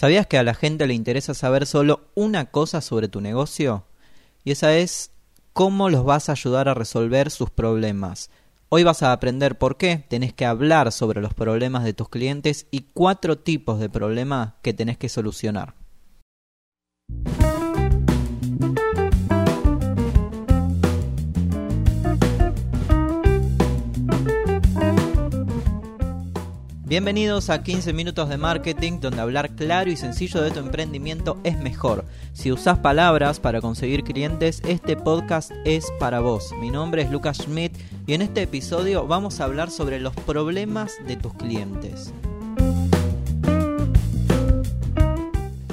¿Sabías que a la gente le interesa saber solo una cosa sobre tu negocio? Y esa es cómo los vas a ayudar a resolver sus problemas. Hoy vas a aprender por qué tenés que hablar sobre los problemas de tus clientes y cuatro tipos de problemas que tenés que solucionar. Bienvenidos a 15 minutos de marketing donde hablar claro y sencillo de tu emprendimiento es mejor. Si usas palabras para conseguir clientes, este podcast es para vos. Mi nombre es Lucas Schmidt y en este episodio vamos a hablar sobre los problemas de tus clientes.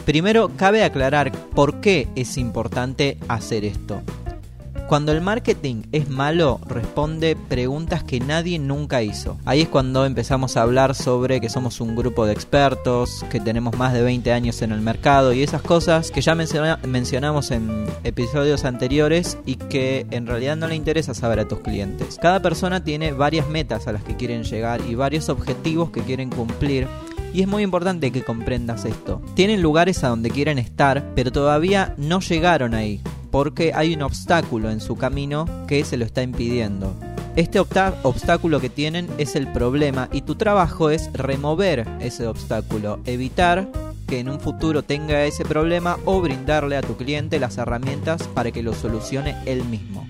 Primero, cabe aclarar por qué es importante hacer esto. Cuando el marketing es malo, responde preguntas que nadie nunca hizo. Ahí es cuando empezamos a hablar sobre que somos un grupo de expertos, que tenemos más de 20 años en el mercado y esas cosas que ya mencionamos en episodios anteriores y que en realidad no le interesa saber a tus clientes. Cada persona tiene varias metas a las que quieren llegar y varios objetivos que quieren cumplir y es muy importante que comprendas esto. Tienen lugares a donde quieren estar, pero todavía no llegaron ahí porque hay un obstáculo en su camino que se lo está impidiendo. Este obstáculo que tienen es el problema y tu trabajo es remover ese obstáculo, evitar que en un futuro tenga ese problema o brindarle a tu cliente las herramientas para que lo solucione él mismo.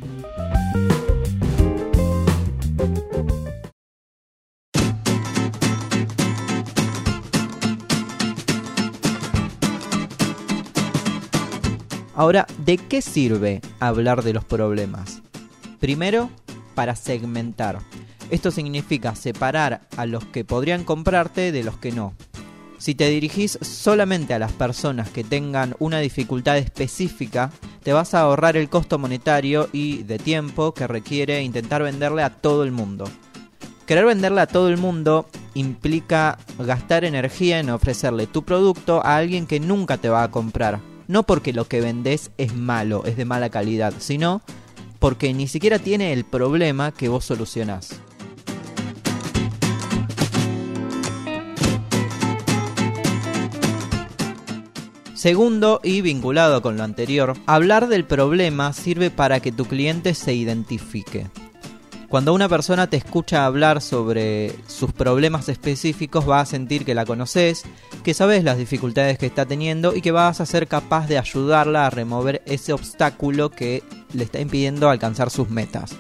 Ahora, ¿de qué sirve hablar de los problemas? Primero, para segmentar. Esto significa separar a los que podrían comprarte de los que no. Si te dirigís solamente a las personas que tengan una dificultad específica, te vas a ahorrar el costo monetario y de tiempo que requiere intentar venderle a todo el mundo. Querer venderle a todo el mundo implica gastar energía en ofrecerle tu producto a alguien que nunca te va a comprar no porque lo que vendes es malo, es de mala calidad, sino porque ni siquiera tiene el problema que vos solucionás. Segundo, y vinculado con lo anterior, hablar del problema sirve para que tu cliente se identifique. Cuando una persona te escucha hablar sobre sus problemas específicos, va a sentir que la conoces, que sabes las dificultades que está teniendo y que vas a ser capaz de ayudarla a remover ese obstáculo que le está impidiendo alcanzar sus metas.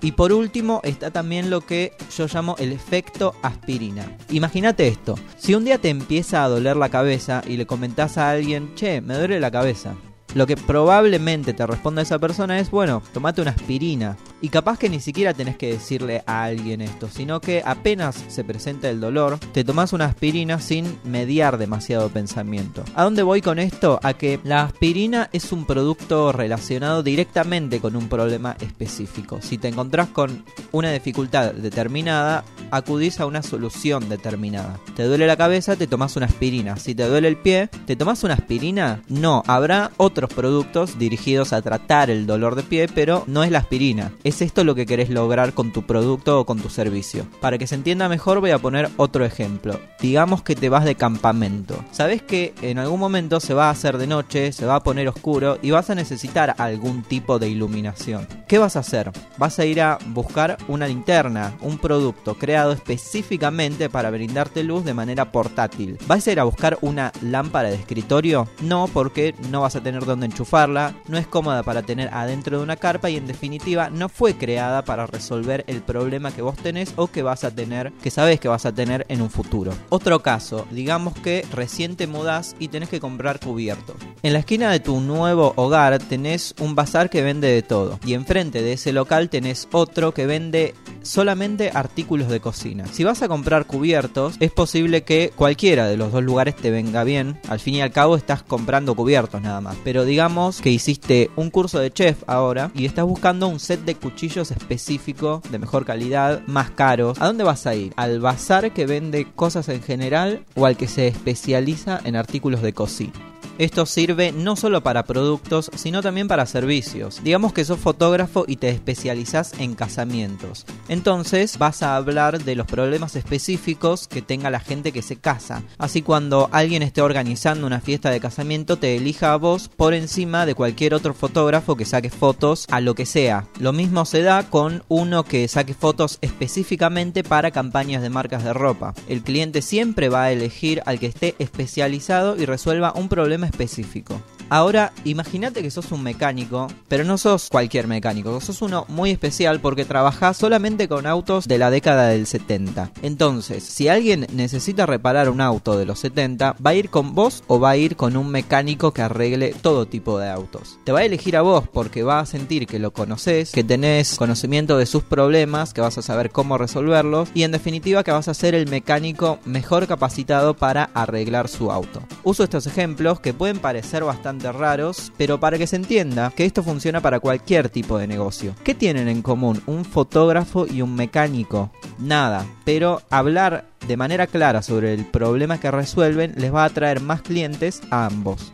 Y por último está también lo que yo llamo el efecto aspirina. Imagínate esto, si un día te empieza a doler la cabeza y le comentás a alguien, che, me duele la cabeza, lo que probablemente te responda esa persona es, bueno, tomate una aspirina. Y capaz que ni siquiera tenés que decirle a alguien esto, sino que apenas se presenta el dolor, te tomas una aspirina sin mediar demasiado pensamiento. ¿A dónde voy con esto? A que la aspirina es un producto relacionado directamente con un problema específico. Si te encontrás con una dificultad determinada, acudís a una solución determinada. Te duele la cabeza, te tomas una aspirina. Si te duele el pie, ¿te tomas una aspirina? No, habrá otros productos dirigidos a tratar el dolor de pie, pero no es la aspirina. ¿Es esto lo que querés lograr con tu producto o con tu servicio? Para que se entienda mejor voy a poner otro ejemplo. Digamos que te vas de campamento. Sabes que en algún momento se va a hacer de noche, se va a poner oscuro y vas a necesitar algún tipo de iluminación. ¿Qué vas a hacer? Vas a ir a buscar una linterna, un producto creado específicamente para brindarte luz de manera portátil. ¿Vas a ir a buscar una lámpara de escritorio? No, porque no vas a tener donde enchufarla, no es cómoda para tener adentro de una carpa y en definitiva no fue fue creada para resolver el problema que vos tenés o que vas a tener, que sabes que vas a tener en un futuro. Otro caso, digamos que recién te mudás y tenés que comprar cubiertos. En la esquina de tu nuevo hogar tenés un bazar que vende de todo y enfrente de ese local tenés otro que vende solamente artículos de cocina. Si vas a comprar cubiertos, es posible que cualquiera de los dos lugares te venga bien. Al fin y al cabo estás comprando cubiertos nada más. Pero digamos que hiciste un curso de chef ahora y estás buscando un set de cuchillos específico, de mejor calidad, más caros. ¿A dónde vas a ir? ¿Al bazar que vende cosas en general o al que se especializa en artículos de cocina? Esto sirve no solo para productos, sino también para servicios. Digamos que sos fotógrafo y te especializás en casamientos. Entonces vas a hablar de los problemas específicos que tenga la gente que se casa. Así cuando alguien esté organizando una fiesta de casamiento te elija a vos por encima de cualquier otro fotógrafo que saque fotos a lo que sea. Lo mismo se da con uno que saque fotos específicamente para campañas de marcas de ropa. El cliente siempre va a elegir al que esté especializado y resuelva un problema específico. Ahora, imagínate que sos un mecánico, pero no sos cualquier mecánico, sos uno muy especial porque trabajás solamente con autos de la década del 70. Entonces, si alguien necesita reparar un auto de los 70, ¿va a ir con vos o va a ir con un mecánico que arregle todo tipo de autos? Te va a elegir a vos porque va a sentir que lo conoces, que tenés conocimiento de sus problemas, que vas a saber cómo resolverlos y en definitiva que vas a ser el mecánico mejor capacitado para arreglar su auto. Uso estos ejemplos que pueden parecer raros, pero para que se entienda que esto funciona para cualquier tipo de negocio. ¿Qué tienen en común un fotógrafo y un mecánico? Nada, pero hablar de manera clara sobre el problema que resuelven les va a atraer más clientes a ambos.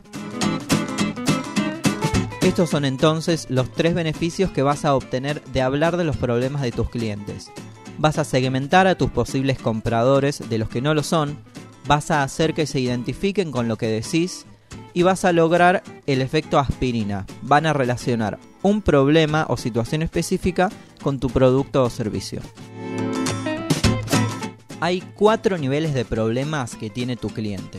Estos son entonces los tres beneficios que vas a obtener de hablar de los problemas de tus clientes. Vas a segmentar a tus posibles compradores de los que no lo son, vas a hacer que se identifiquen con lo que decís y vas a lograr el efecto aspirina. Van a relacionar un problema o situación específica con tu producto o servicio. Hay cuatro niveles de problemas que tiene tu cliente.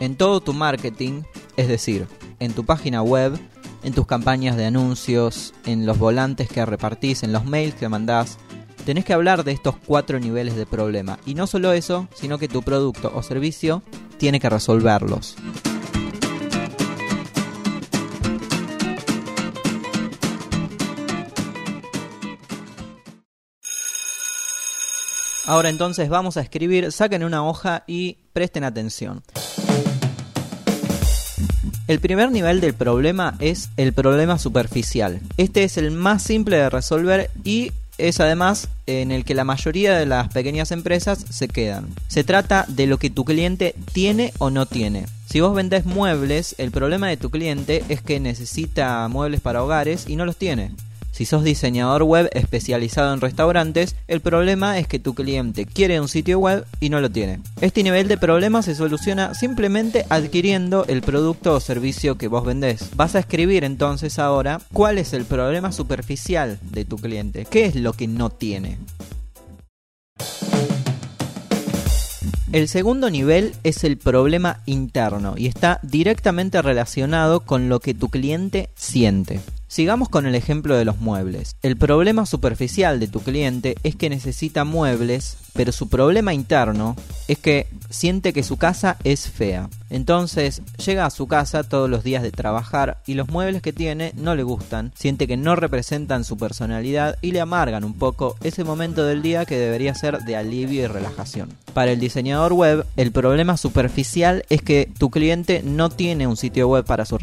En todo tu marketing, es decir, en tu página web, en tus campañas de anuncios, en los volantes que repartís, en los mails que mandás, tenés que hablar de estos cuatro niveles de problema. Y no solo eso, sino que tu producto o servicio tiene que resolverlos. Ahora entonces vamos a escribir, saquen una hoja y presten atención. El primer nivel del problema es el problema superficial. Este es el más simple de resolver y es además en el que la mayoría de las pequeñas empresas se quedan. Se trata de lo que tu cliente tiene o no tiene. Si vos vendés muebles, el problema de tu cliente es que necesita muebles para hogares y no los tiene. Si sos diseñador web especializado en restaurantes, el problema es que tu cliente quiere un sitio web y no lo tiene. Este nivel de problema se soluciona simplemente adquiriendo el producto o servicio que vos vendés. Vas a escribir entonces ahora cuál es el problema superficial de tu cliente, qué es lo que no tiene. El segundo nivel es el problema interno y está directamente relacionado con lo que tu cliente siente. Sigamos con el ejemplo de los muebles. El problema superficial de tu cliente es que necesita muebles, pero su problema interno es que siente que su casa es fea. Entonces llega a su casa todos los días de trabajar y los muebles que tiene no le gustan, siente que no representan su personalidad y le amargan un poco ese momento del día que debería ser de alivio y relajación. Para el diseñador web, el problema superficial es que tu cliente no tiene un sitio web para su,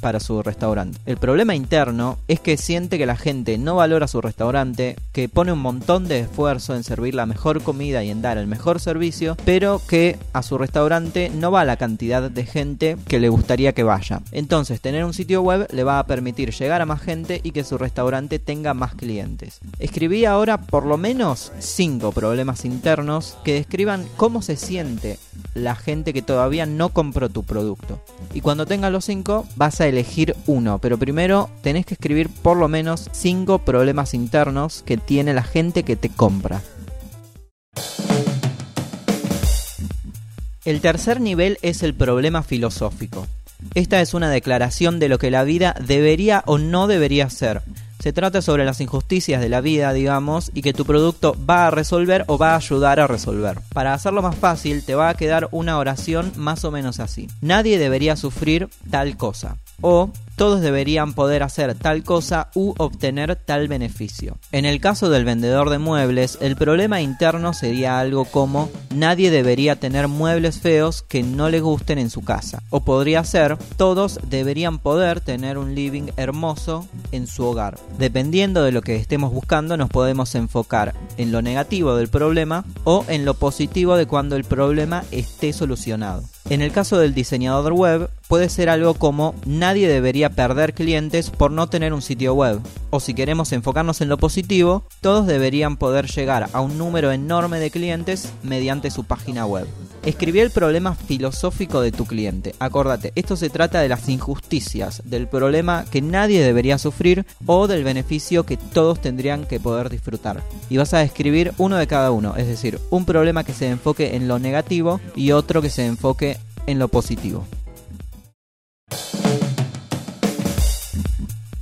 para su restaurante. El problema interno es que siente que la gente no valora su restaurante, que pone un montón de esfuerzo en servir la mejor comida y en dar el mejor servicio, pero que a su restaurante no va la cantidad de gente que le gustaría que vaya. Entonces, tener un sitio web le va a permitir llegar a más gente y que su restaurante tenga más clientes. Escribí ahora por lo menos 5 problemas internos que describan cómo se siente la gente que todavía no compró tu producto. Y cuando tengas los 5 vas a elegir uno, pero primero tenés que escribir por lo menos 5 problemas internos que tiene la gente que te compra. El tercer nivel es el problema filosófico. Esta es una declaración de lo que la vida debería o no debería ser. Se trata sobre las injusticias de la vida, digamos, y que tu producto va a resolver o va a ayudar a resolver. Para hacerlo más fácil, te va a quedar una oración más o menos así. Nadie debería sufrir tal cosa. O todos deberían poder hacer tal cosa u obtener tal beneficio. En el caso del vendedor de muebles, el problema interno sería algo como nadie debería tener muebles feos que no le gusten en su casa. O podría ser todos deberían poder tener un living hermoso en su hogar. Dependiendo de lo que estemos buscando, nos podemos enfocar en lo negativo del problema o en lo positivo de cuando el problema esté solucionado. En el caso del diseñador web, puede ser algo como nadie debería perder clientes por no tener un sitio web. O si queremos enfocarnos en lo positivo, todos deberían poder llegar a un número enorme de clientes mediante su página web. Escribí el problema filosófico de tu cliente. Acordate, esto se trata de las injusticias, del problema que nadie debería sufrir o del beneficio que todos tendrían que poder disfrutar. Y vas a escribir uno de cada uno, es decir, un problema que se enfoque en lo negativo y otro que se enfoque en lo positivo.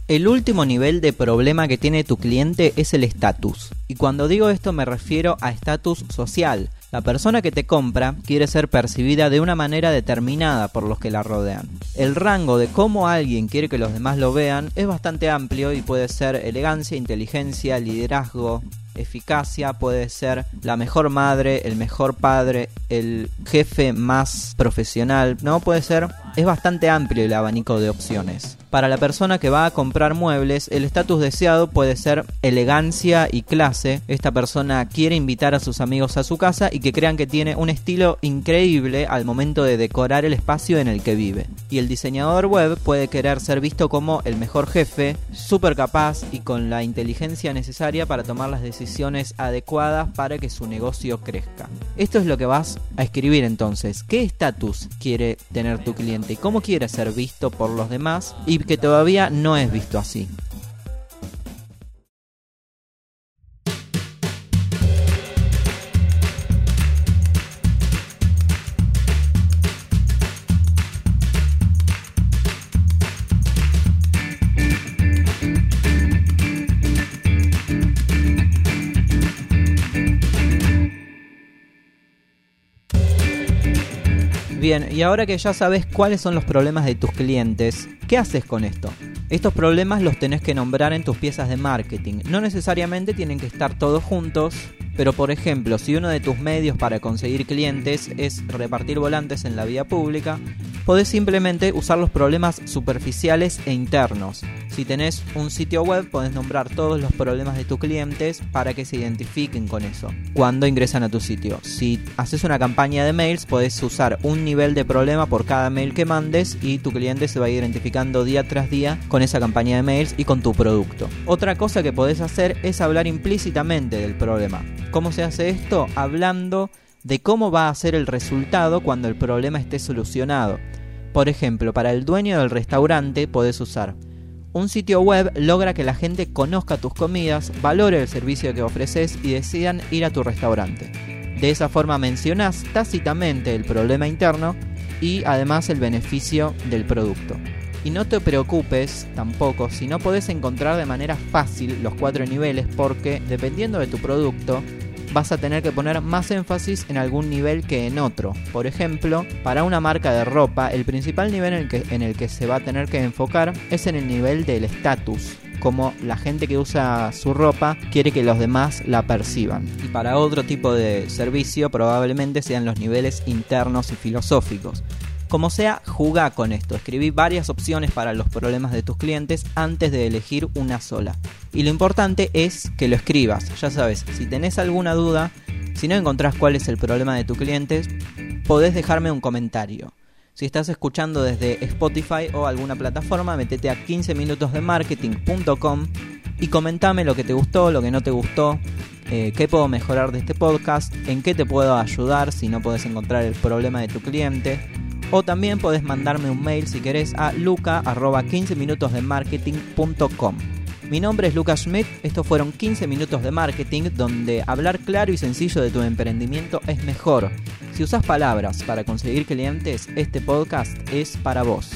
El último nivel de problema que tiene tu cliente es el estatus. Y cuando digo esto me refiero a estatus social. La persona que te compra quiere ser percibida de una manera determinada por los que la rodean. El rango de cómo alguien quiere que los demás lo vean es bastante amplio y puede ser elegancia, inteligencia, liderazgo, eficacia, puede ser la mejor madre, el mejor padre, el jefe más profesional, ¿no? Puede ser, es bastante amplio el abanico de opciones. Para la persona que va a comprar muebles, el estatus deseado puede ser elegancia y clase. Esta persona quiere invitar a sus amigos a su casa y que crean que tiene un estilo increíble al momento de decorar el espacio en el que vive. Y el diseñador web puede querer ser visto como el mejor jefe, súper capaz y con la inteligencia necesaria para tomar las decisiones adecuadas para que su negocio crezca. Esto es lo que vas a escribir entonces. ¿Qué estatus quiere tener tu cliente? ¿Cómo quiere ser visto por los demás? Y que todavía no es visto así. Bien, y ahora que ya sabes cuáles son los problemas de tus clientes, ¿qué haces con esto? Estos problemas los tenés que nombrar en tus piezas de marketing. No necesariamente tienen que estar todos juntos, pero por ejemplo, si uno de tus medios para conseguir clientes es repartir volantes en la vía pública, podés simplemente usar los problemas superficiales e internos. Si tenés un sitio web, podés nombrar todos los problemas de tus clientes para que se identifiquen con eso cuando ingresan a tu sitio. Si haces una campaña de mails, podés usar un nivel de problema por cada mail que mandes y tu cliente se va identificando día tras día con esa campaña de mails y con tu producto. Otra cosa que podés hacer es hablar implícitamente del problema. ¿Cómo se hace esto? Hablando de cómo va a ser el resultado cuando el problema esté solucionado. Por ejemplo, para el dueño del restaurante podés usar un sitio web logra que la gente conozca tus comidas, valore el servicio que ofreces y decidan ir a tu restaurante. De esa forma mencionás tácitamente el problema interno y además el beneficio del producto. Y no te preocupes tampoco si no podés encontrar de manera fácil los cuatro niveles porque dependiendo de tu producto vas a tener que poner más énfasis en algún nivel que en otro. Por ejemplo, para una marca de ropa, el principal nivel en el que, en el que se va a tener que enfocar es en el nivel del estatus como la gente que usa su ropa quiere que los demás la perciban. Y para otro tipo de servicio probablemente sean los niveles internos y filosóficos. Como sea, juga con esto. Escribí varias opciones para los problemas de tus clientes antes de elegir una sola. Y lo importante es que lo escribas. Ya sabes, si tenés alguna duda, si no encontrás cuál es el problema de tus clientes, podés dejarme un comentario. Si estás escuchando desde Spotify o alguna plataforma, metete a 15minutosdemarketing.com y comentame lo que te gustó, lo que no te gustó, eh, qué puedo mejorar de este podcast, en qué te puedo ayudar si no puedes encontrar el problema de tu cliente o también podés mandarme un mail si querés a luca.15minutosdemarketing.com. Mi nombre es Lucas Schmidt, estos fueron 15 minutos de marketing donde hablar claro y sencillo de tu emprendimiento es mejor. Si usas palabras para conseguir clientes, este podcast es para vos.